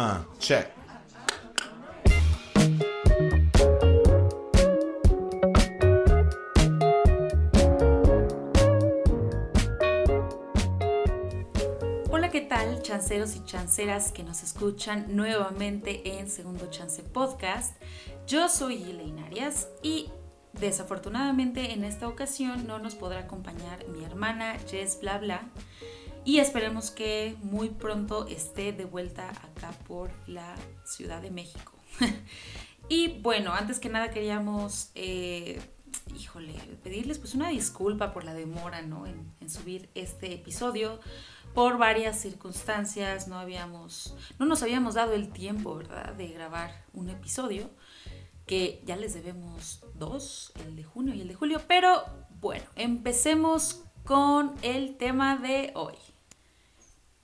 Ah, check. Hola, ¿qué tal, chanceros y chanceras que nos escuchan nuevamente en Segundo Chance Podcast? Yo soy Elaine Arias y desafortunadamente en esta ocasión no nos podrá acompañar mi hermana Jess Blabla y esperemos que muy pronto esté de vuelta acá por la Ciudad de México. y bueno, antes que nada queríamos, eh, híjole, pedirles pues una disculpa por la demora, ¿no? En, en subir este episodio por varias circunstancias no habíamos, no nos habíamos dado el tiempo, ¿verdad?, de grabar un episodio que ya les debemos dos, el de junio y el de julio, pero bueno, empecemos con el tema de hoy.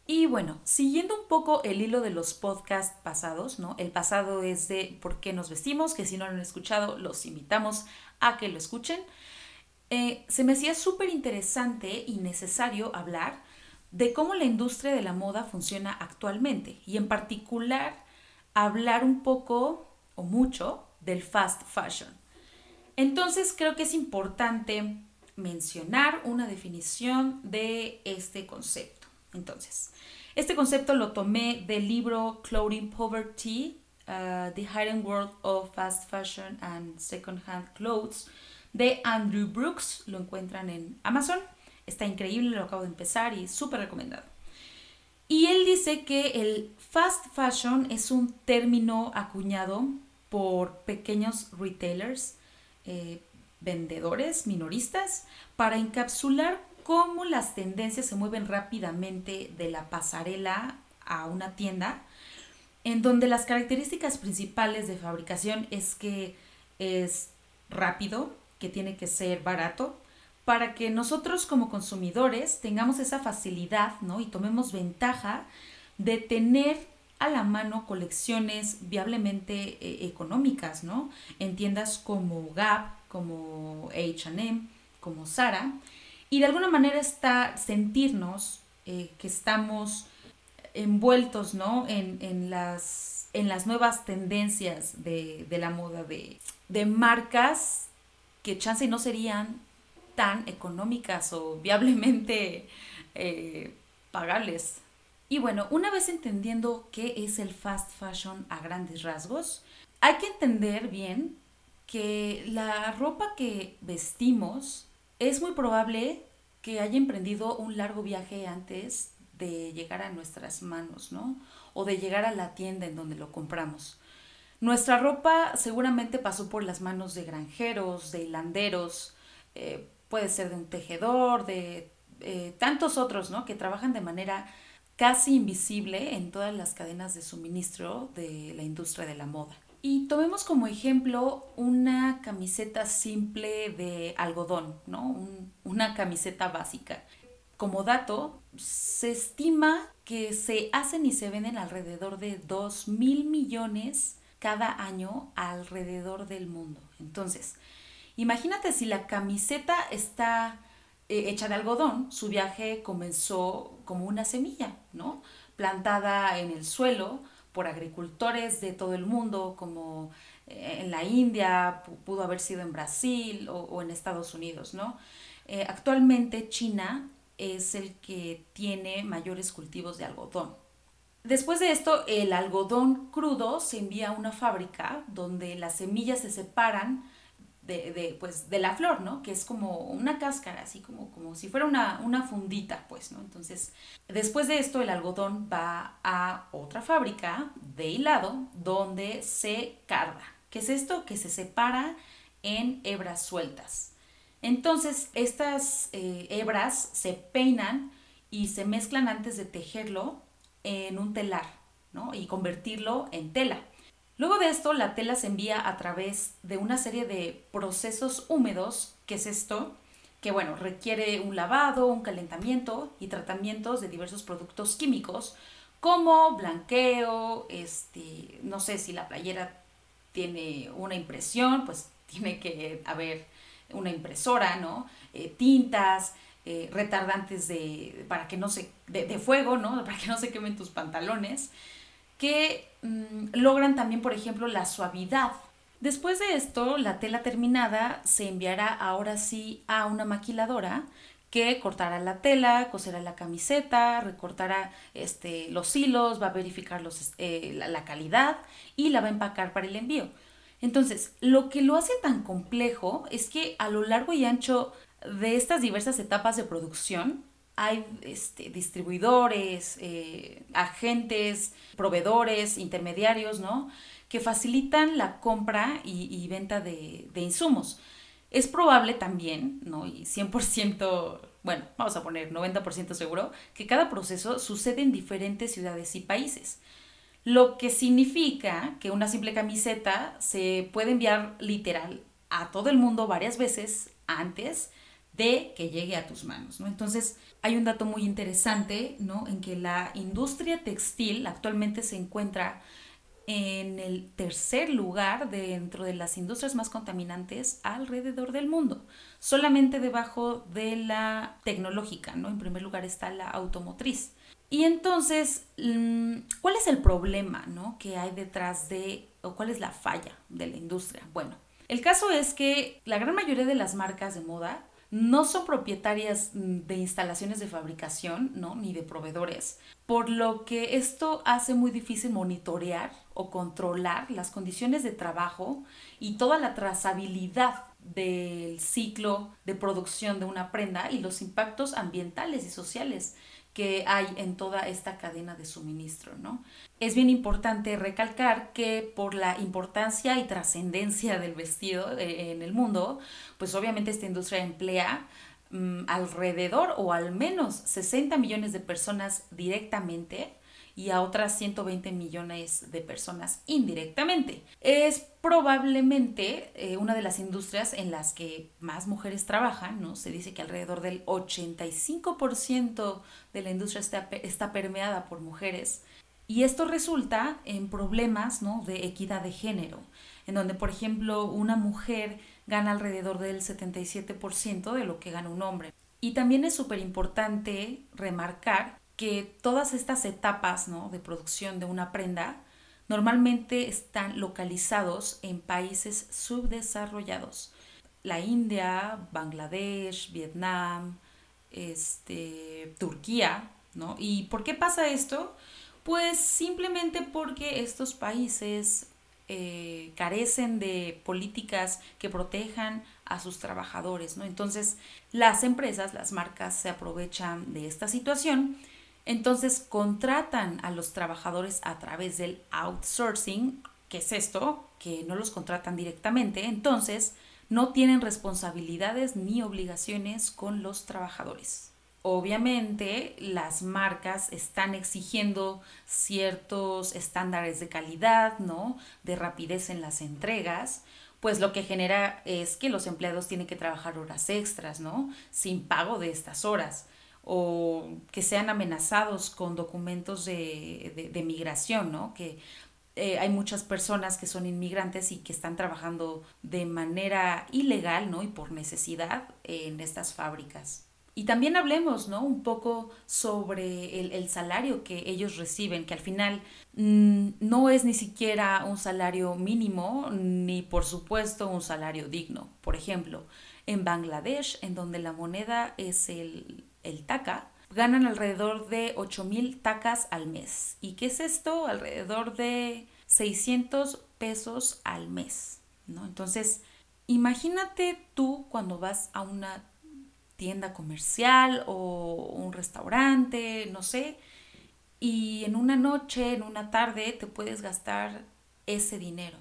Y bueno, siguiendo un poco el hilo de los podcasts pasados, ¿no? El pasado es de por qué nos vestimos, que si no lo han escuchado, los invitamos a que lo escuchen. Eh, se me hacía súper interesante y necesario hablar de cómo la industria de la moda funciona actualmente y en particular hablar un poco o mucho del fast fashion. Entonces creo que es importante mencionar una definición de este concepto. Entonces, este concepto lo tomé del libro Clothing Poverty, uh, The Hidden World of Fast Fashion and Secondhand Clothes de Andrew Brooks. Lo encuentran en Amazon. Está increíble, lo acabo de empezar y súper recomendado. Y él dice que el fast fashion es un término acuñado por pequeños retailers, eh, vendedores, minoristas, para encapsular cómo las tendencias se mueven rápidamente de la pasarela a una tienda, en donde las características principales de fabricación es que es rápido, que tiene que ser barato, para que nosotros como consumidores tengamos esa facilidad, ¿no? Y tomemos ventaja de tener a la mano colecciones viablemente eh, económicas, ¿no? En tiendas como Gap, como H&M, como Zara, y de alguna manera está sentirnos eh, que estamos envueltos, ¿no? En, las, en las nuevas tendencias de, la moda, de, de marcas que chance no serían tan económicas o viablemente eh, pagables. Y bueno, una vez entendiendo qué es el fast fashion a grandes rasgos, hay que entender bien que la ropa que vestimos es muy probable que haya emprendido un largo viaje antes de llegar a nuestras manos, ¿no? O de llegar a la tienda en donde lo compramos. Nuestra ropa seguramente pasó por las manos de granjeros, de hilanderos, eh, puede ser de un tejedor, de eh, tantos otros, ¿no? Que trabajan de manera casi invisible en todas las cadenas de suministro de la industria de la moda. Y tomemos como ejemplo una camiseta simple de algodón, ¿no? una camiseta básica. Como dato, se estima que se hacen y se venden alrededor de 2 mil millones cada año alrededor del mundo. Entonces, Imagínate si la camiseta está eh, hecha de algodón, su viaje comenzó como una semilla, ¿no? Plantada en el suelo por agricultores de todo el mundo, como eh, en la India, pudo haber sido en Brasil o, en Estados Unidos, ¿no? Eh, actualmente China es el que tiene mayores cultivos de algodón. Después de esto, el algodón crudo se envía a una fábrica donde las semillas se separan de, pues, de la flor, ¿no? Que es como una cáscara, así como, como si fuera una, una fundita, pues, ¿no? Entonces, después de esto, el algodón va a otra fábrica de hilado donde se carga. ¿Qué es esto? Que se separa en hebras sueltas. Entonces, estas eh, hebras se peinan y se mezclan antes de tejerlo en un telar, ¿no? Y convertirlo en tela. Luego de esto, la tela se envía a través de una serie de procesos húmedos, que es esto, que bueno, requiere un lavado, un calentamiento y tratamientos de diversos productos químicos, como blanqueo, este, no sé si la playera tiene una impresión, pues tiene que haber una impresora, ¿no? Eh, tintas, eh, retardantes de, para que no se, de, de fuego, ¿no? Para que no se quemen tus pantalones. que mm, logran también, por ejemplo, la suavidad. Después de esto, la tela terminada se enviará ahora sí a una maquiladora que cortará la tela, coserá la camiseta, recortará este, los hilos, va a verificar eh, la calidad y la va a empacar para el envío. Entonces, lo que lo hace tan complejo es que a lo largo y ancho de estas diversas etapas de producción, hay este, distribuidores, eh, agentes, proveedores, intermediarios, ¿no? Que facilitan la compra y, venta de, de, insumos. Es probable también, ¿no? Y 100%, bueno, vamos a poner 90% seguro, que cada proceso sucede en diferentes ciudades y países. Lo que significa que una simple camiseta se puede enviar literal a todo el mundo varias veces antes de que llegue a tus manos, ¿no? Entonces, hay un dato muy interesante, ¿no? En que la industria textil actualmente se encuentra en el tercer lugar dentro de las industrias más contaminantes alrededor del mundo, solamente debajo de la tecnológica, ¿no? En primer lugar está la automotriz. Y entonces, mm, ¿cuál es el problema, ¿no? que hay detrás de, o cuál es la falla de la industria? Bueno, el caso es que la gran mayoría de las marcas de moda no son propietarias mm, de instalaciones de fabricación, ¿no? Ni de proveedores, por lo que esto hace muy difícil monitorear o controlar las condiciones de trabajo y toda la trazabilidad del ciclo de producción de una prenda y los impactos ambientales y sociales que hay en toda esta cadena de suministro, ¿no? Es bien importante recalcar que por la importancia y trascendencia del vestido eh, en el mundo, pues obviamente esta industria emplea mm, alrededor o al menos 60 millones de personas directamente y a otras 120 millones de personas indirectamente. Es probablemente eh, una de las industrias en las que más mujeres trabajan, ¿no? Se dice que alrededor del 85% de la industria está, está permeada por mujeres. Y esto resulta en problemas ¿no? de equidad de género, en donde, por ejemplo, una mujer gana alrededor del 77% de lo que gana un hombre. Y también es súper importante remarcar que todas estas etapas ¿no? de producción de una prenda normalmente están localizados en países subdesarrollados. La India, Bangladesh, Vietnam, este, Turquía, ¿no? ¿Y por qué pasa esto? Pues simplemente porque estos países eh, carecen de políticas que protejan a sus trabajadores, ¿no? Entonces, las empresas, las marcas se aprovechan de esta situación entonces contratan a los trabajadores a través del outsourcing, que es esto, que no los contratan directamente, entonces no tienen responsabilidades ni obligaciones con los trabajadores. Obviamente las marcas están exigiendo ciertos estándares de calidad, ¿no? De rapidez en las entregas, pues lo que genera es que los empleados tienen que trabajar horas extras, ¿no? Sin pago de estas horas o que sean amenazados con documentos de, de, migración, ¿no? Que eh, hay muchas personas que son inmigrantes y que están trabajando de manera ilegal, ¿no? Y por necesidad en estas fábricas. Y también hablemos, ¿no? Un poco sobre el, salario que ellos reciben, que al final mm, no es ni siquiera un salario mínimo, ni por supuesto un salario digno. Por ejemplo, en Bangladesh, en donde la moneda es el, el TACA, ganan alrededor de 8.000 tacas al mes. ¿Y qué es esto? Alrededor de 600 pesos al mes, ¿no? Entonces, imagínate tú cuando vas a una tienda comercial o un restaurante, no sé, y en una noche, en una tarde, te puedes gastar ese dinero.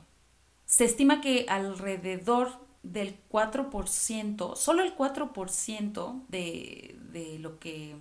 Se estima que alrededor del 4%, solo el 4% de, de, lo que,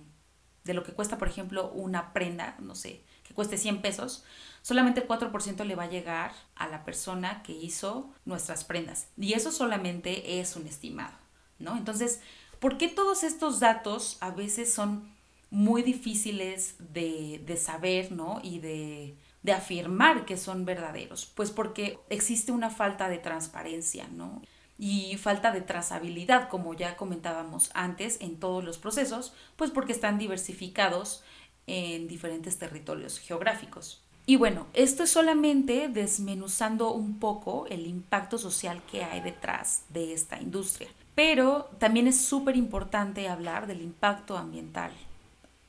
de lo que cuesta, por ejemplo, una prenda, no sé, que cueste 100 pesos, solamente el 4% le va a llegar a la persona que hizo nuestras prendas. Y eso solamente es un estimado, ¿no? Entonces, ¿por qué todos estos datos a veces son muy difíciles de, de saber, ¿no? Y de, de afirmar que son verdaderos? Pues porque existe una falta de transparencia, ¿no? Y falta de trazabilidad, como ya comentábamos antes, en todos los procesos, pues porque están diversificados en diferentes territorios geográficos. Y bueno, esto es solamente desmenuzando un poco el impacto social que hay detrás de esta industria. Pero también es súper importante hablar del impacto ambiental.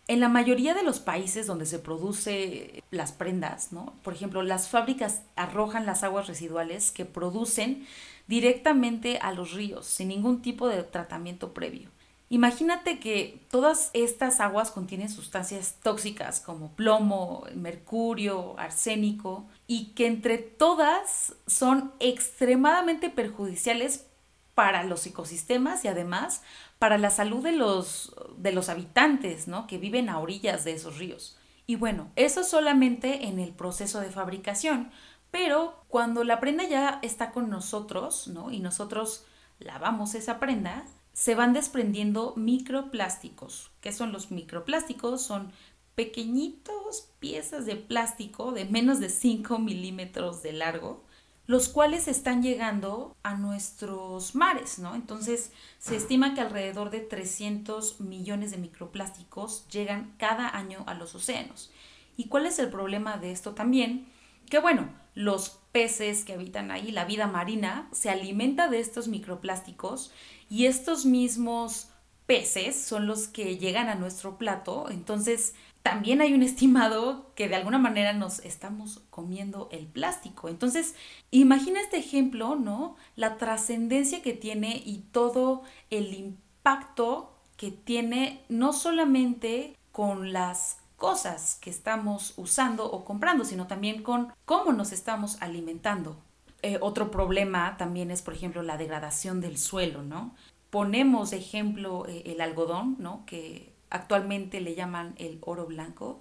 En la mayoría de los países donde se produce las prendas, ¿no? por ejemplo, las fábricas arrojan las aguas residuales que producen directamente a los ríos sin ningún tipo de tratamiento previo. Imagínate que todas estas aguas contienen sustancias tóxicas como plomo, mercurio, arsénico y que entre todas son extremadamente perjudiciales para los ecosistemas y además para la salud de los, de los habitantes ¿no? que viven a orillas de esos ríos. Y bueno, eso solamente en el proceso de fabricación, pero cuando la prenda ya está con nosotros ¿no? y nosotros lavamos esa prenda, se van desprendiendo microplásticos. ¿Qué son los microplásticos? Son pequeñitos piezas de plástico de menos de 5 milímetros de largo los cuales están llegando a nuestros mares, ¿no? Entonces, se estima que alrededor de 300 millones de microplásticos llegan cada año a los océanos. ¿Y cuál es el problema de esto también? Que bueno, los peces que habitan ahí, la vida marina, se alimenta de estos microplásticos y estos mismos peces son los que llegan a nuestro plato. Entonces, también hay un estimado que de alguna manera nos estamos comiendo el plástico. Entonces, imagina este ejemplo, ¿no? La trascendencia que tiene y todo el impacto que tiene no solamente con las cosas que estamos usando o comprando, sino también con cómo nos estamos alimentando. Eh, otro problema también es, por ejemplo, la degradación del suelo, ¿no? Ponemos ejemplo eh, el algodón, ¿no? Que actualmente le llaman el oro blanco,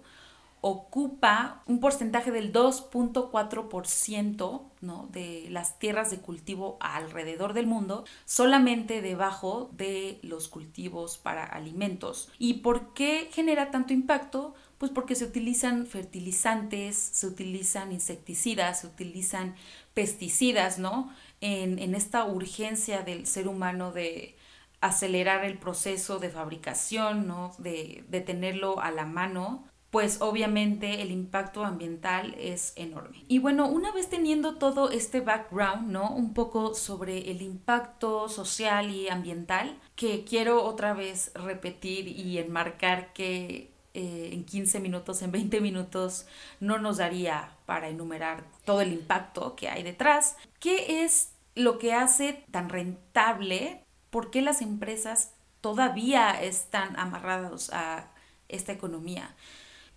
ocupa un porcentaje del 2.4% ¿no? de las tierras de cultivo alrededor del mundo, solamente debajo de los cultivos para alimentos. ¿Y por qué genera tanto impacto? Pues porque se utilizan fertilizantes, se utilizan insecticidas, se utilizan pesticidas, ¿no? En, en esta urgencia del ser humano de, acelerar el proceso de fabricación, ¿no? de, tenerlo a la mano, pues obviamente el impacto ambiental es enorme. Y bueno, una vez teniendo todo este background, ¿no? Un poco sobre el impacto social y ambiental, que quiero otra vez repetir y enmarcar que eh, en 15 minutos, en 20 minutos, no nos daría para enumerar todo el impacto que hay detrás. ¿Qué es lo que hace tan rentable por qué las empresas todavía están amarradas a esta economía.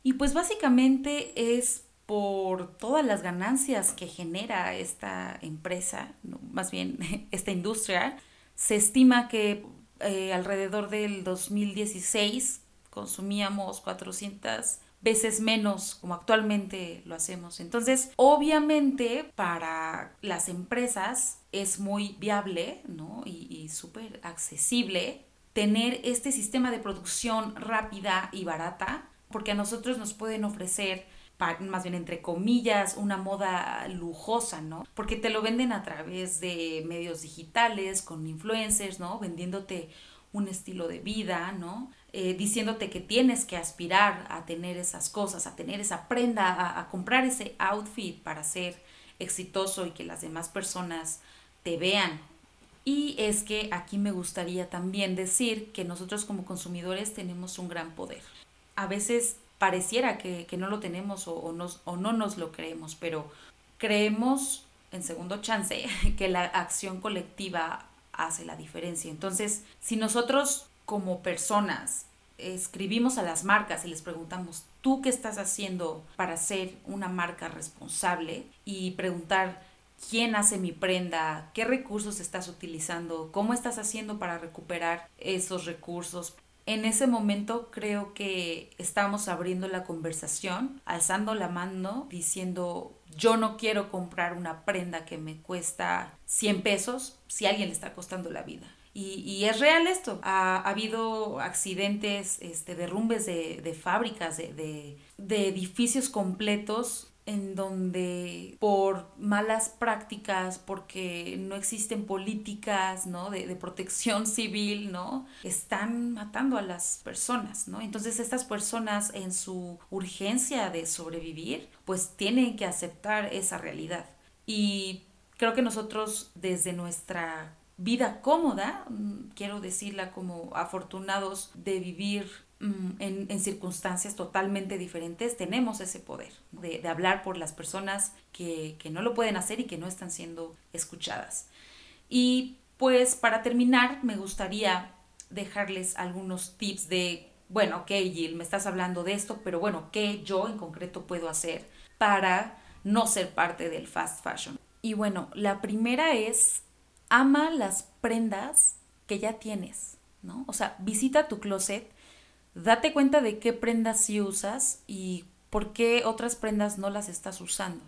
Y pues básicamente es por todas las ganancias que genera esta empresa, más bien esta industria. Se estima que eh, alrededor del 2016 consumíamos 400 veces menos como actualmente lo hacemos. Entonces, obviamente para las empresas es muy viable ¿no? y, y súper accesible tener este sistema de producción rápida y barata, porque a nosotros nos pueden ofrecer más bien entre comillas, una moda lujosa, ¿no? Porque te lo venden a través de medios digitales, con influencers, ¿no? Vendiéndote un estilo de vida, ¿no? Eh, diciéndote que tienes que aspirar a tener esas cosas, a tener esa prenda, a, comprar ese outfit para ser exitoso y que las demás personas te vean. Y es que aquí me gustaría también decir que nosotros como consumidores tenemos un gran poder. A veces pareciera que, que no lo tenemos o, o, o no nos lo creemos, pero creemos en segundo chance que la acción colectiva hace la diferencia. Entonces, si nosotros como personas escribimos a las marcas y les preguntamos, ¿tú qué estás haciendo para ser una marca responsable? Y preguntar, ¿quién hace mi prenda? ¿Qué recursos estás utilizando? ¿Cómo estás haciendo para recuperar esos recursos? En ese momento creo que estamos abriendo la conversación, alzando la mano, diciendo, yo no quiero comprar una prenda que me cuesta 100 pesos si a alguien le está costando la vida. Y, es real esto. Ha, habido accidentes, este, derrumbes de, fábricas, de, edificios completos en donde por malas prácticas, porque no existen políticas, ¿no? De, de, protección civil, ¿no? Están matando a las personas, ¿no? Entonces estas personas en su urgencia de sobrevivir, pues tienen que aceptar esa realidad. Y creo que nosotros desde nuestra vida cómoda, mm, quiero decirla como afortunados de vivir mm, en, circunstancias totalmente diferentes, tenemos ese poder de, hablar por las personas que, que, no lo pueden hacer y que no están siendo escuchadas. Y pues para terminar, me gustaría dejarles algunos tips de, bueno, ok Jill, me estás hablando de esto, pero bueno, ¿qué yo en concreto puedo hacer para no ser parte del fast fashion? Y bueno, la primera es ama las prendas que ya tienes, ¿no? O sea, visita tu closet, date cuenta de qué prendas sí usas y por qué otras prendas no las estás usando.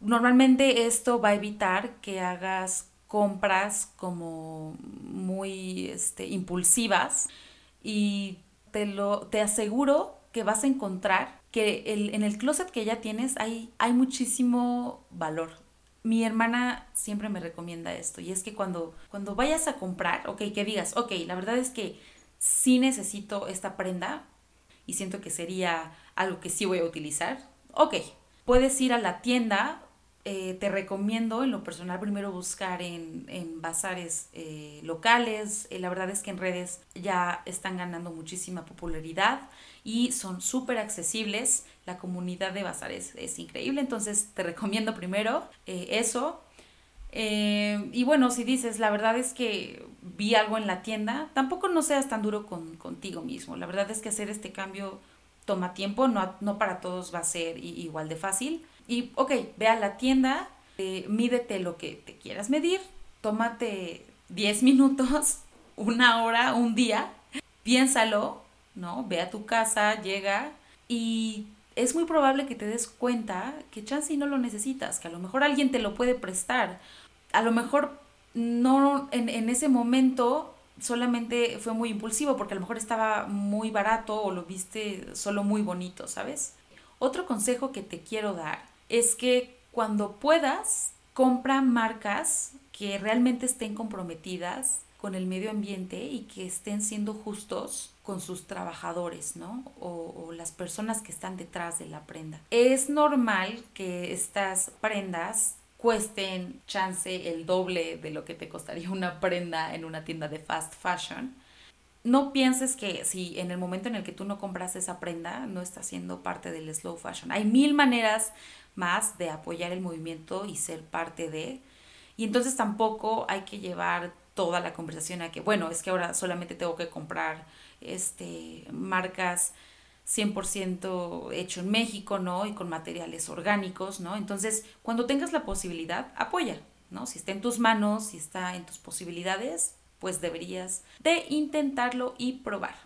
Normalmente esto va a evitar que hagas compras como muy este, impulsivas y te, lo, te aseguro que vas a encontrar que el, en el closet que ya tienes hay, hay muchísimo valor, mi hermana siempre me recomienda esto y es que cuando, cuando vayas a comprar, ok, que digas, ok, la verdad es que sí necesito esta prenda y siento que sería algo que sí voy a utilizar, ok, puedes ir a la tienda, eh, te recomiendo en lo personal primero buscar en, en bazares eh, locales, eh, la verdad es que en redes ya están ganando muchísima popularidad y son súper accesibles. La comunidad de bazares es increíble, entonces te recomiendo primero eh, eso. Eh, y bueno, si dices, la verdad es que vi algo en la tienda, tampoco no seas tan duro con, contigo mismo. La verdad es que hacer este cambio toma tiempo, no, no para todos va a ser igual de fácil. Y ok, ve a la tienda, eh, mídete lo que te quieras medir, tómate 10 minutos, una hora, un día, piénsalo ¿no? Ve a tu casa, llega y es muy probable que te des cuenta que chance no lo necesitas, que a lo mejor alguien te lo puede prestar. A lo mejor no en, en ese momento solamente fue muy impulsivo porque a lo mejor estaba muy barato o lo viste solo muy bonito, ¿sabes? Otro consejo que te quiero dar es que cuando puedas, compra marcas que realmente estén comprometidas con el medio ambiente y que estén siendo justos con sus trabajadores, ¿no? O, las personas que están detrás de la prenda. Es normal que estas prendas cuesten chance el doble de lo que te costaría una prenda en una tienda de fast fashion. No pienses que si en el momento en el que tú no compras esa prenda no está siendo parte del slow fashion. Hay mil maneras más de apoyar el movimiento y ser parte de. Y entonces tampoco hay que llevar toda la conversación a que, bueno, es que ahora solamente tengo que comprar este, marcas 100% hecho en México, ¿no? Y con materiales orgánicos, ¿no? Entonces, cuando tengas la posibilidad, apoya, ¿no? Si está en tus manos, si está en tus posibilidades, pues deberías de intentarlo y probar.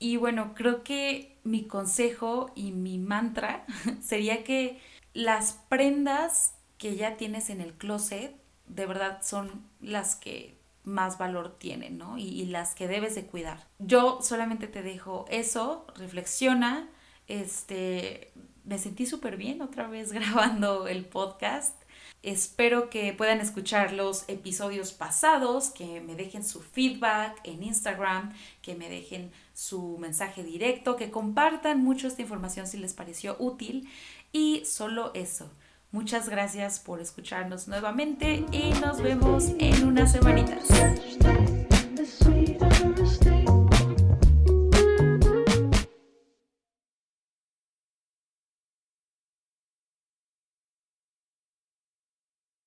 Y bueno, creo que mi consejo y mi mantra sería que las prendas que ya tienes en el closet de verdad son las que más valor tienen, ¿no? Y, las que debes de cuidar. Yo solamente te dejo eso, reflexiona, este, me sentí súper bien otra vez grabando el podcast. Espero que puedan escuchar los episodios pasados, que me dejen su feedback en Instagram, que me dejen su mensaje directo, que compartan mucho esta información si les pareció útil. Y solo eso. Muchas gracias por escucharnos nuevamente y nos vemos en unas semanitas.